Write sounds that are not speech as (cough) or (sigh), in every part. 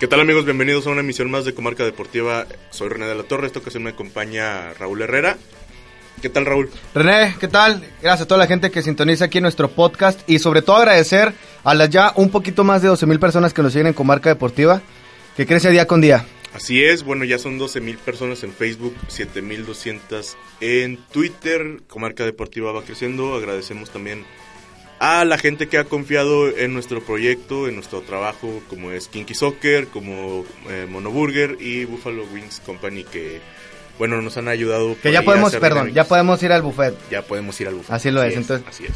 ¿Qué tal amigos? Bienvenidos a una emisión más de Comarca Deportiva. Soy René de la Torre, esta ocasión me acompaña Raúl Herrera. ¿Qué tal Raúl? René, ¿qué tal? Gracias a toda la gente que sintoniza aquí en nuestro podcast y sobre todo agradecer a las ya un poquito más de 12 mil personas que nos siguen en Comarca Deportiva, que crece día con día. Así es, bueno, ya son 12 mil personas en Facebook, 7 mil 200 en Twitter. Comarca Deportiva va creciendo. Agradecemos también a la gente que ha confiado en nuestro proyecto, en nuestro trabajo, como es Kinky Soccer, como eh, Monoburger y Buffalo Wings Company, que, bueno, nos han ayudado. Que ya podemos, perdón, ya podemos ir al buffet. Ya podemos ir al buffet. Así lo es, entonces. Así es.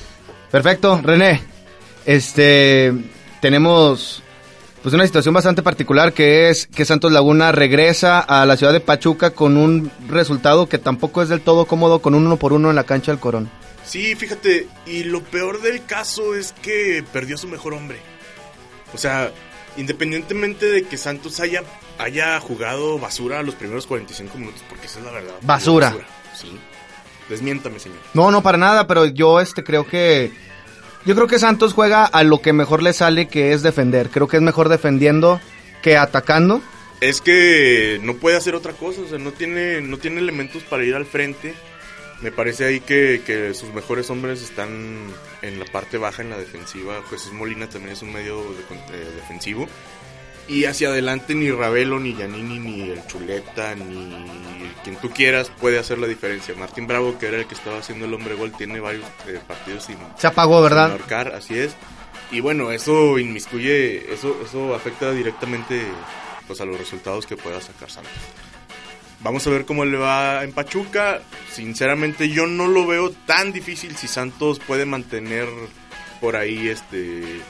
Perfecto, René. Este, tenemos pues una situación bastante particular que es que Santos Laguna regresa a la ciudad de Pachuca con un resultado que tampoco es del todo cómodo con un uno por uno en la cancha del Corón. Sí, fíjate, y lo peor del caso es que perdió a su mejor hombre. O sea, independientemente de que Santos haya, haya jugado basura los primeros 45 minutos, porque esa es la verdad. Basura. Sí. Desmiéntame, señor. No, no, para nada, pero yo este creo que... Yo creo que Santos juega a lo que mejor le sale, que es defender. Creo que es mejor defendiendo que atacando. Es que no puede hacer otra cosa, o sea, no tiene, no tiene elementos para ir al frente me parece ahí que, sus mejores hombres están en la parte baja, en la defensiva. Jesús Molina también es un medio de, defensivo. Y hacia adelante ni Ravelo, ni Yanini, ni el Chuleta, ni quien tú quieras puede hacer la diferencia. Martín Bravo, que era el que estaba haciendo el hombre gol, tiene varios eh, partidos sin... Se apagó, ¿verdad? marcar, así es. Y bueno, eso inmiscuye, eso, eso afecta directamente pues, a los resultados que pueda sacar Santos. Vamos a ver cómo le va en Pachuca. Sinceramente yo no lo veo tan difícil si Santos puede mantener por ahí este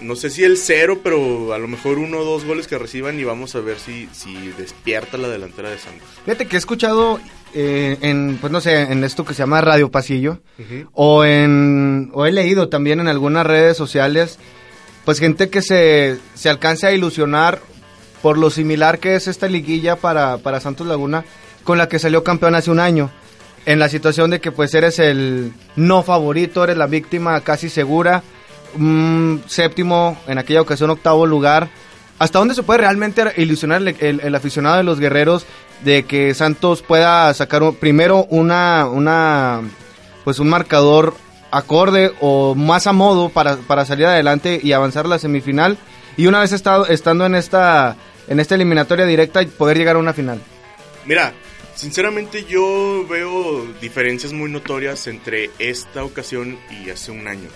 no sé si el cero, pero a lo mejor uno o dos goles que reciban y vamos a ver si, si despierta la delantera de Santos. Fíjate que he escuchado eh, en, pues no sé, en esto que se llama Radio Pasillo, o en, o he leído también en algunas redes sociales, pues gente que se, se alcance a ilusionar por lo similar que es esta liguilla para, para Santos Laguna con la que salió campeón hace un año. En la situación de que pues eres el no favorito, eres la víctima casi segura, séptimo, en aquella ocasión octavo lugar. ¿Hasta dónde se puede realmente ilusionar el, aficionado de los guerreros de que Santos pueda sacar primero una, una, pues un marcador acorde o más a modo para, para salir adelante y avanzar a la semifinal? Y una vez estando en esta en esta eliminatoria directa y poder llegar a una final? Mira, sinceramente yo veo diferencias muy notorias entre esta ocasión y hace un año.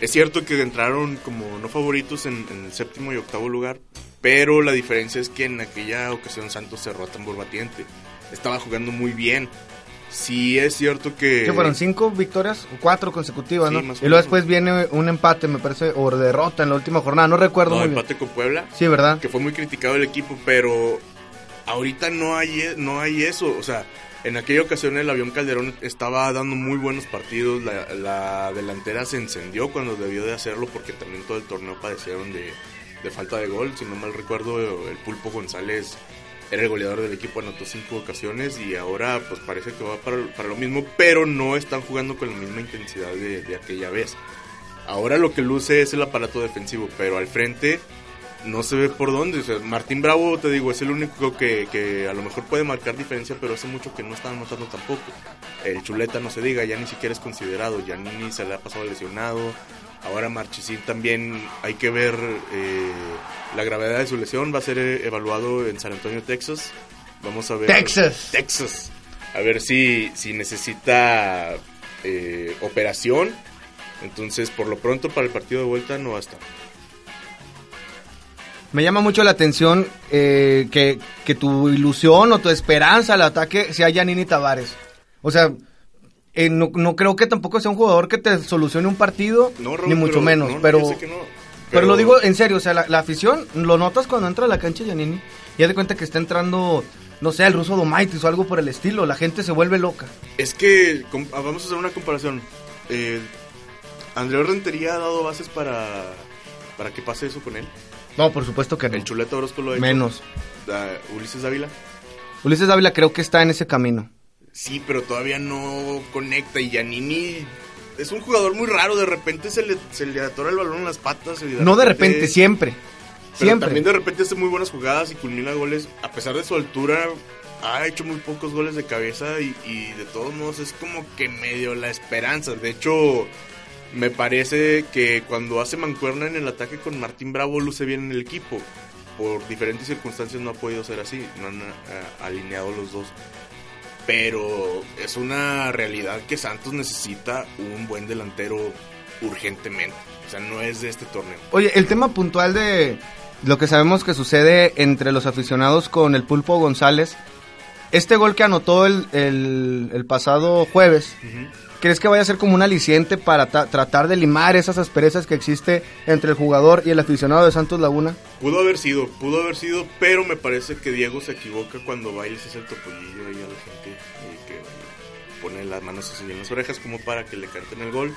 Es cierto que entraron como no favoritos en, el séptimo y octavo lugar, pero la diferencia es que en aquella ocasión Santos cerró a tambor batiente. Estaba jugando muy bien. Sí es cierto que... Que fueron cinco victorias, cuatro consecutivas, ¿no? y luego después viene un empate, me parece, o derrota en la última jornada, no recuerdo no, empate con Puebla. Sí, ¿verdad? Que fue muy criticado el equipo, pero ahorita no hay, e, no hay eso. O sea, en aquella ocasión el avión Calderón estaba dando muy buenos partidos. La, la delantera se encendió cuando debió de hacerlo porque también todo el torneo padecieron de, de falta de gol. Si no mal recuerdo, el Pulpo González era el goleador del equipo, anotó cinco ocasiones y ahora pues parece que va para, para lo mismo, pero no están jugando con la misma intensidad de, aquella vez. Ahora lo que luce es el aparato defensivo, pero al frente no se ve por dónde. Martín Bravo, te digo, es el único que, que, a lo mejor puede marcar diferencia, pero hace mucho que no están anotando tampoco. El Chuleta no se diga, ya ni siquiera es considerado. Ya ni se le ha pasado lesionado. Ahora Marchesín también hay que ver eh, la gravedad de su lesión. Va a ser eh, evaluado en San Antonio, Texas. Vamos a ver. Texas. Texas. A ver si, si necesita eh, operación. Entonces, por lo pronto, para el partido de vuelta no va a estar. Me llama mucho la atención que, que, tu ilusión o tu esperanza al ataque sea Yanini Tavares. O sea, eh, no, no, creo que tampoco sea un jugador que te solucione un partido, ni mucho menos, pero, pero, lo digo en serio, o sea, la, afición lo notas cuando entra a la cancha Yanini y ya de cuenta que está entrando, no sé, el ruso Domaitis o algo por el estilo, la gente se vuelve loca. Es que, ah, vamos a hacer una comparación, eh, ¿Andreu Rentería ha dado bases para, para que pase eso con él? No, por supuesto que no. ¿El Chuleta Orozco lo ha hecho? Menos. ¿Ulises Dávila? Ulises Dávila creo que está en ese camino. Sí, pero todavía no conecta y Giannini es un jugador muy raro, de repente se le, se le atora el balón en las patas. no de repente, siempre. Siempre. también de repente hace muy buenas jugadas y culmina goles. A pesar de su altura, ha hecho muy pocos goles de cabeza y, y de todos modos es como que medio la esperanza. De hecho, me parece que cuando hace mancuerna en el ataque con Martín Bravo luce bien en el equipo. Por diferentes circunstancias no ha podido ser así, no han eh, alineado los dos. Pero es una realidad que Santos necesita un buen delantero urgentemente. O sea, no es de este torneo. Oye, el tema puntual de lo que sabemos que sucede entre los aficionados con el Pulpo González, este gol que anotó el, el, el pasado jueves, ¿crees que vaya a ser como un aliciente para ta- tratar de limar esas asperezas que existe entre el jugador y el aficionado de Santos Laguna? Pudo haber sido, pudo haber sido, pero me parece que Diego se equivoca cuando va y les hace el topollillo ahí a la gente y que pone las manos así en las orejas como para que le canten el gol.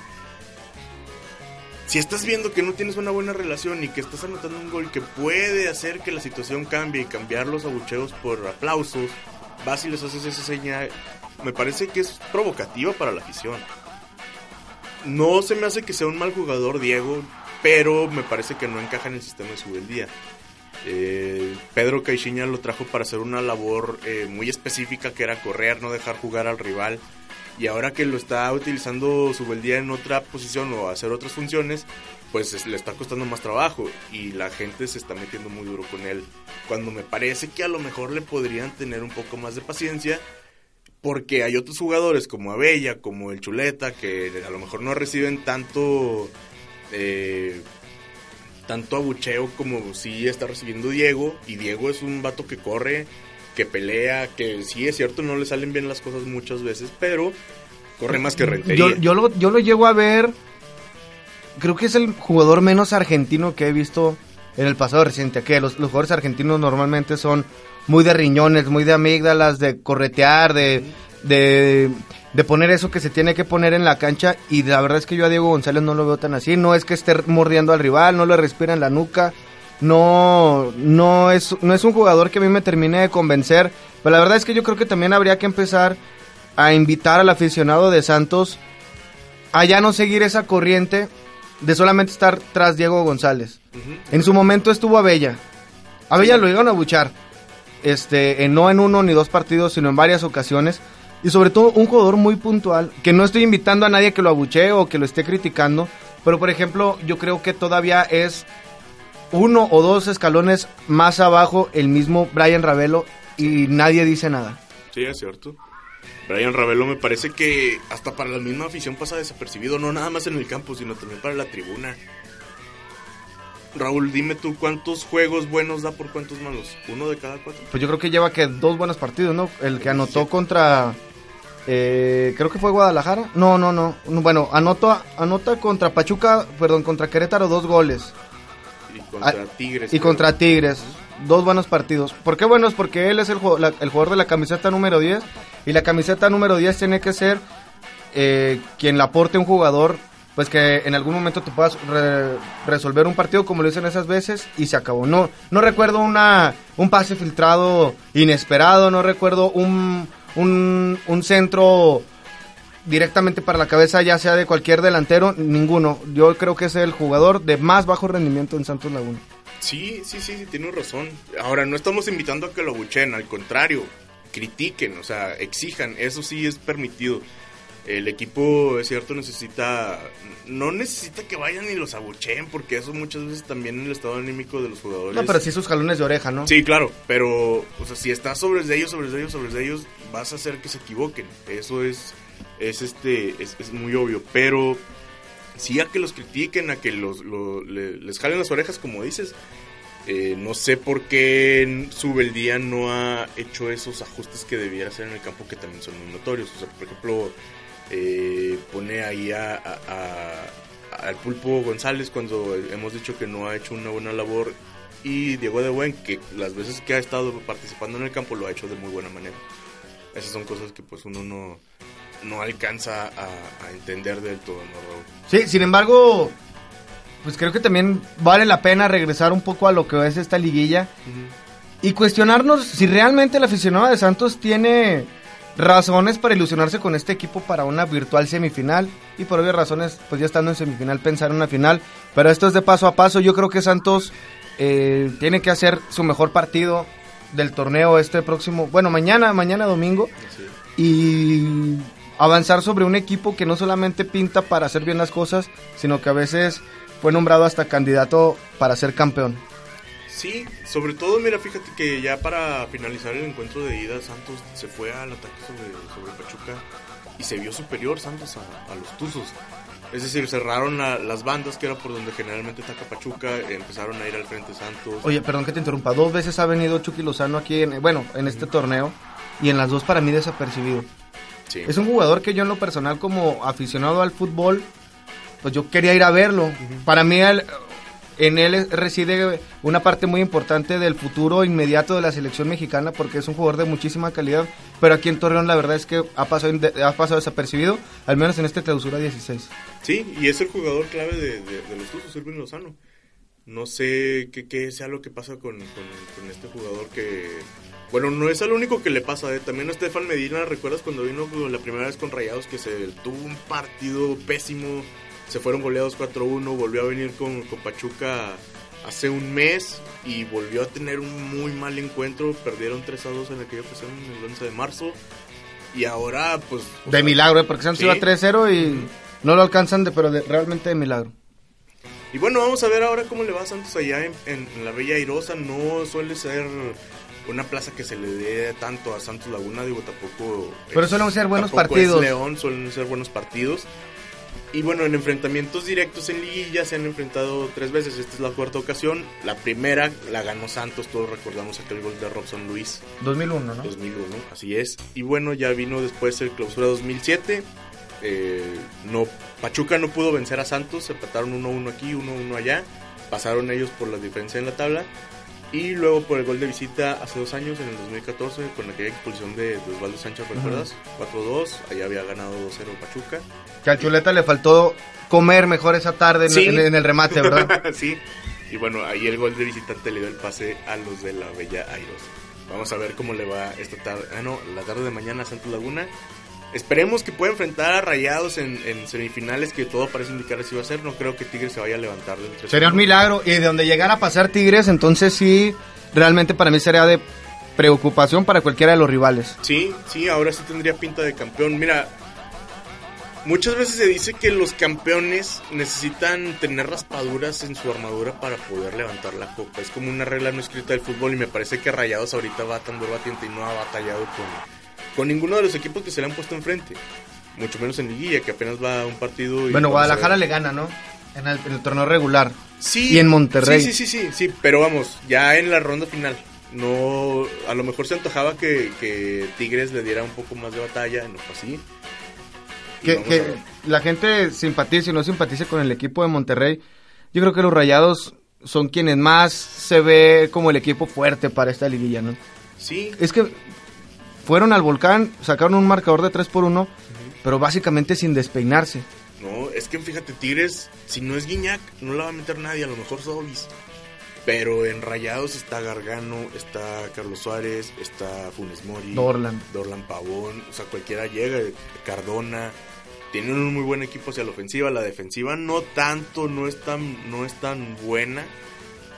Si estás viendo que no tienes una buena relación y que estás anotando un gol que puede hacer que la situación cambie y cambiar los abucheos por aplausos, vas y les haces esa señal, me parece que es provocativa para la afición. No se me hace que sea un mal jugador Diego, pero me parece que no encaja en el sistema de su día. Eh, Pedro Caixinha lo trajo para hacer una labor eh, muy específica que era correr, no dejar jugar al rival. Y ahora que lo está utilizando Subeldía en otra posición o hacer otras funciones, pues es- le está costando más trabajo y la gente se está metiendo muy duro con él. Cuando me parece que a lo mejor le podrían tener un poco más de paciencia, porque hay otros jugadores como Abella, como el Chuleta, que a lo mejor no reciben tanto eh, tanto abucheo como sí está recibiendo Diego. Y Diego es un vato que corre, que pelea, que sí es cierto, no le salen bien las cosas muchas veces, pero corre más que rentería. Yo, lo, yo lo llego a ver, creo que es el jugador menos argentino que he visto en el pasado reciente. Que los jugadores argentinos normalmente son muy de riñones, muy de amígdalas, de corretear, de, de, de poner eso que se tiene que poner en la cancha. Y la verdad es que yo a Diego González no lo veo tan así. No es que esté mordiendo al rival, no le respira en la nuca. No, no es, no es un jugador que a mí me termine de convencer. Pero la verdad es que yo creo que también habría que empezar a invitar al aficionado de Santos a ya no seguir esa corriente de solamente estar tras Diego González. En su momento estuvo Abella. Abella lo iban a buchar. Este, en- no en uno ni dos partidos, sino en varias ocasiones. Y sobre todo un jugador muy puntual, que no estoy invitando a nadie que lo abuchee o que lo esté criticando. Pero por ejemplo, yo creo que todavía es uno o dos escalones más abajo el mismo Brian Ravelo y nadie dice nada. Sí, es cierto. Brian Ravelo me parece que hasta para la misma afición pasa desapercibido, no nada más en el campo, sino también para la tribuna. Raúl, dime tú cuántos juegos buenos da por cuántos malos. ¿Uno de cada cuatro? Pues yo creo que lleva que dos buenos partidos, ¿no? El que anotó contra. eh, creo que fue Guadalajara. No, no, no. No, Bueno, anota, anota contra Pachuca, perdón, contra Querétaro dos goles. Y contra Ah, Tigres. Y contra Tigres. Dos buenos partidos. ¿Por qué buenos? Porque él es el, ju- la- el jugador de la camiseta número 10. Y la camiseta número 10 tiene que ser eh, quien le aporte un jugador. Pues que en algún momento te puedas re- resolver un partido como lo dicen esas veces y se acabó. No, no recuerdo una, un pase filtrado inesperado, no recuerdo un, un, un centro directamente para la cabeza, ya sea de cualquier delantero, ninguno. Yo creo que es el jugador de más bajo rendimiento en Santos Laguna. Sí, sí, sí, sí, tienes razón. Ahora, no estamos invitando a que lo abucheen, al contrario, critiquen, o sea, exijan, eso sí es permitido. El equipo, es cierto, necesita, no necesita que vayan y los abucheen, porque eso muchas veces también en el estado anímico de los jugadores. No, pero sí sus jalones de oreja, ¿no? Sí, claro, pero, o sea, si estás sobre de ellos, sobre de ellos, sobre de ellos, vas a hacer que se equivoquen. Eso es, es este, es, es muy obvio, pero sí a que los critiquen, a que los, lo- le- les jalen las orejas, como dices. Eh, no sé por qué Subeldía no ha hecho esos ajustes que debiera hacer en el campo que también son muy notorios. O sea, por ejemplo, eh, pone ahí a, a- a- al Pulpo González cuando hemos dicho que no ha hecho una buena labor y Diego de Buen que las veces que ha estado participando en el campo lo ha hecho de muy buena manera. Esas son cosas que pues uno no, no alcanza a, a entender del todo, ¿no, Raúl? Sí, sin embargo, pues creo que también vale la pena regresar un poco a lo que es esta liguilla y cuestionarnos si realmente el aficionado de Santos tiene razones para ilusionarse con este equipo para una virtual semifinal y por obvias razones, pues ya estando en semifinal pensar en una final, pero esto es de paso a paso, yo creo que Santos eh, tiene que hacer su mejor partido del torneo este próximo, bueno, mañana, mañana domingo, y avanzar sobre un equipo que no solamente pinta para hacer bien las cosas, sino que a veces fue nombrado hasta candidato para ser campeón. Sí, sobre todo, mira, fíjate que ya para finalizar el encuentro de ida, Santos se fue al ataque sobre, Pachuca y se vio superior Santos a, los Tuzos. Es decir, cerraron las bandas, que era por donde generalmente ataca Pachuca, empezaron a ir al frente Santos. Oye, perdón que te interrumpa, dos veces ha venido Chucky Lozano aquí, en, bueno, en este torneo, y en las dos para mí desapercibido. Es un jugador que yo en lo personal como aficionado al fútbol, pues yo quería ir a verlo. Para mí en él reside una parte muy importante del futuro inmediato de la selección mexicana porque es un jugador de muchísima calidad, pero aquí en Torreón la verdad es que ha pasado, desapercibido, al menos en este clausura 16. Sí, y es el jugador clave de, los Tuzos, Irving Lozano. No sé qué, sea lo que pasa con, este jugador que bueno, no es el único que le pasa, ¿eh? también a Estefan Medina, ¿recuerdas cuando vino la primera vez con Rayados que se tuvo un partido pésimo? Se fueron goleados 4-1, volvió a venir con, Pachuca hace un mes y volvió a tener un muy mal encuentro, perdieron 3-2 en aquella ocasión el 11 de marzo y ahora pues... De milagro, ¿eh? porque Santos iba 3-0 y no lo alcanzan, de, pero realmente de milagro. Y bueno, vamos a ver ahora cómo le va a Santos allá en, en la Bella Airosa. No suele ser una plaza que se le dé tanto a Santos Laguna, digo, tampoco... Pero suelen ser buenos partidos. León, suelen ser buenos partidos. Y bueno, en enfrentamientos directos en liguilla se han enfrentado tres veces. Esta es la cuarta ocasión. La primera la ganó Santos, todos recordamos aquel gol de Robson Luis. 2001, ¿no? 2001, así es. Y bueno, ya vino después el clausura 2007. Eh, no, Pachuca no pudo vencer a Santos, se empataron 1-1 aquí, 1-1 allá. Pasaron ellos por la diferencia en la tabla. Y luego por el gol de visita hace dos años, en el 2014, con aquella expulsión de, Osvaldo Sánchez, ¿recuerdas? 4-2, allá había ganado 2-0 Pachuca. Que al Chuleta le faltó comer mejor esa tarde en, el remate, ¿verdad? (laughs) sí. Y bueno, ahí el gol de visitante le dio el pase a los de la Bella Airos. Vamos a ver cómo le va esta tarde. Ah, no, la tarde de mañana a Santos Laguna. Esperemos que pueda enfrentar a Rayados en, semifinales, que todo parece indicar así va a ser. No creo que Tigres se vaya a levantar del Sería un milagro. Y de donde llegara a pasar Tigres, entonces sí, realmente para mí sería de preocupación para cualquiera de los rivales. Sí, sí, ahora sí tendría pinta de campeón. Mira, muchas veces se dice que los campeones necesitan tener raspaduras en su armadura para poder levantar la copa. Es como una regla no escrita del fútbol y me parece que Rayados ahorita va tan batiente y no ha batallado con con ninguno de los equipos que se le han puesto enfrente. Mucho menos en Liguilla, que apenas va a un partido. Y bueno, Guadalajara le gana, ¿no? En el, torneo regular. Sí. Y en Monterrey. Sí, sí, sí, sí, pero vamos, ya en la ronda final. No, a lo mejor se antojaba que, Tigres le diera un poco más de batalla, no fue así. Que, la gente simpatice y no simpatice con el equipo de Monterrey. Yo creo que los Rayados son quienes más se ve como el equipo fuerte para esta liguilla, ¿no? Sí. Es que fueron al volcán, sacaron un marcador de 3 por 1, pero básicamente sin despeinarse. No, es que fíjate, Tigres, si no es Guiñac, no la va a meter nadie, a lo mejor Sobis. Pero en Rayados está Gargano, está Carlos Suárez, está Funes Mori, Dorlan, Dorlan Pavón, o sea, cualquiera llega, Cardona. Tienen un muy buen equipo hacia la ofensiva, la defensiva no tanto, no es tan, no es tan buena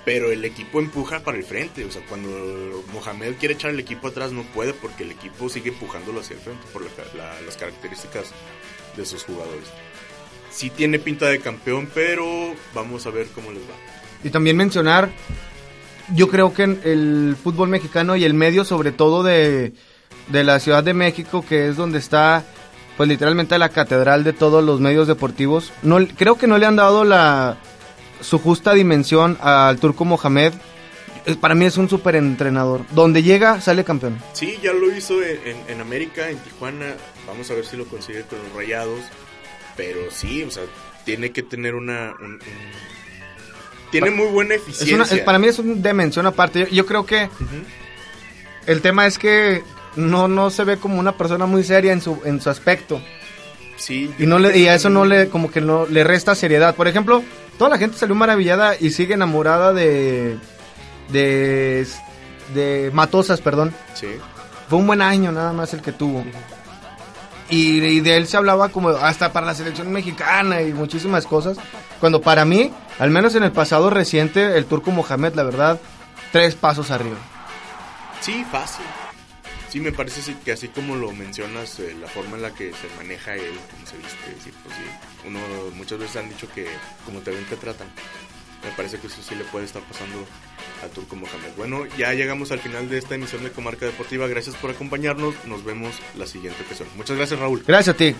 pero el equipo empuja para el frente. O sea, cuando Mohamed quiere echar el equipo atrás no puede porque el equipo sigue empujándolo hacia el frente por las características de sus jugadores. Sí tiene pinta de campeón, pero vamos a ver cómo les va. Y también mencionar, yo creo que el fútbol mexicano y el medio, sobre todo de, de la Ciudad de México, que es donde está pues literalmente la catedral de todos los medios deportivos, no, creo que no le han dado la su justa dimensión al turco Mohamed. Para mí es un súper entrenador. Donde llega, sale campeón. Sí, ya lo hizo en, América, en Tijuana. Vamos a ver si lo consigue con los rayados. Pero sí, o sea, tiene que tener una. tiene muy buena eficiencia. para mí es una dimensión aparte. Yo, creo que. El tema es que no, no se ve como una persona muy seria en su, en su aspecto. Sí. Y, no le, y a eso no le, como que no le resta seriedad. Por ejemplo, toda la gente salió maravillada y sigue enamorada de. de. de Matosas, perdón. Sí. Fue un buen año nada más el que tuvo. Y, de él se hablaba como hasta para la selección mexicana y muchísimas cosas. Cuando para mí, al menos en el pasado reciente, el turco Mohamed, la verdad, tres pasos arriba. Sí, fácil. Sí, me parece que así como lo mencionas, eh, la forma en la que se maneja él, como se viste, pues sí, uno muchas veces han dicho que como te ven te tratan. Me parece que eso sí le puede estar pasando a Turco Mohamed. Bueno, ya llegamos al final de esta emisión de Comarca Deportiva. Gracias por acompañarnos. Nos vemos la siguiente ocasión. Muchas gracias, Raúl. Gracias a ti.